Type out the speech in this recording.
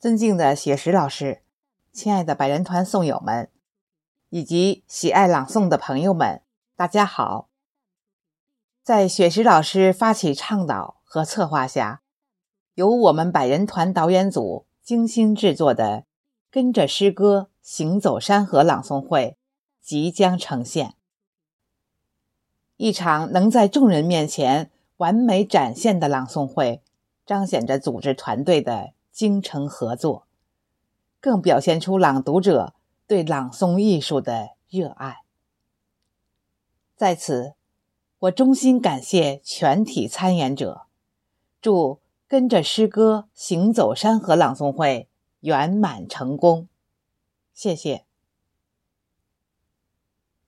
尊敬的雪石老师，亲爱的百人团送友们，以及喜爱朗诵的朋友们，大家好！在雪石老师发起倡导和策划下，由我们百人团导演组精心制作的《跟着诗歌行走山河》朗诵会即将呈现，一场能在众人面前完美展现的朗诵会，彰显着组织团队的。精诚合作，更表现出朗读者对朗诵艺术的热爱。在此，我衷心感谢全体参演者，祝跟着诗歌行走山河朗诵会圆满成功。谢谢。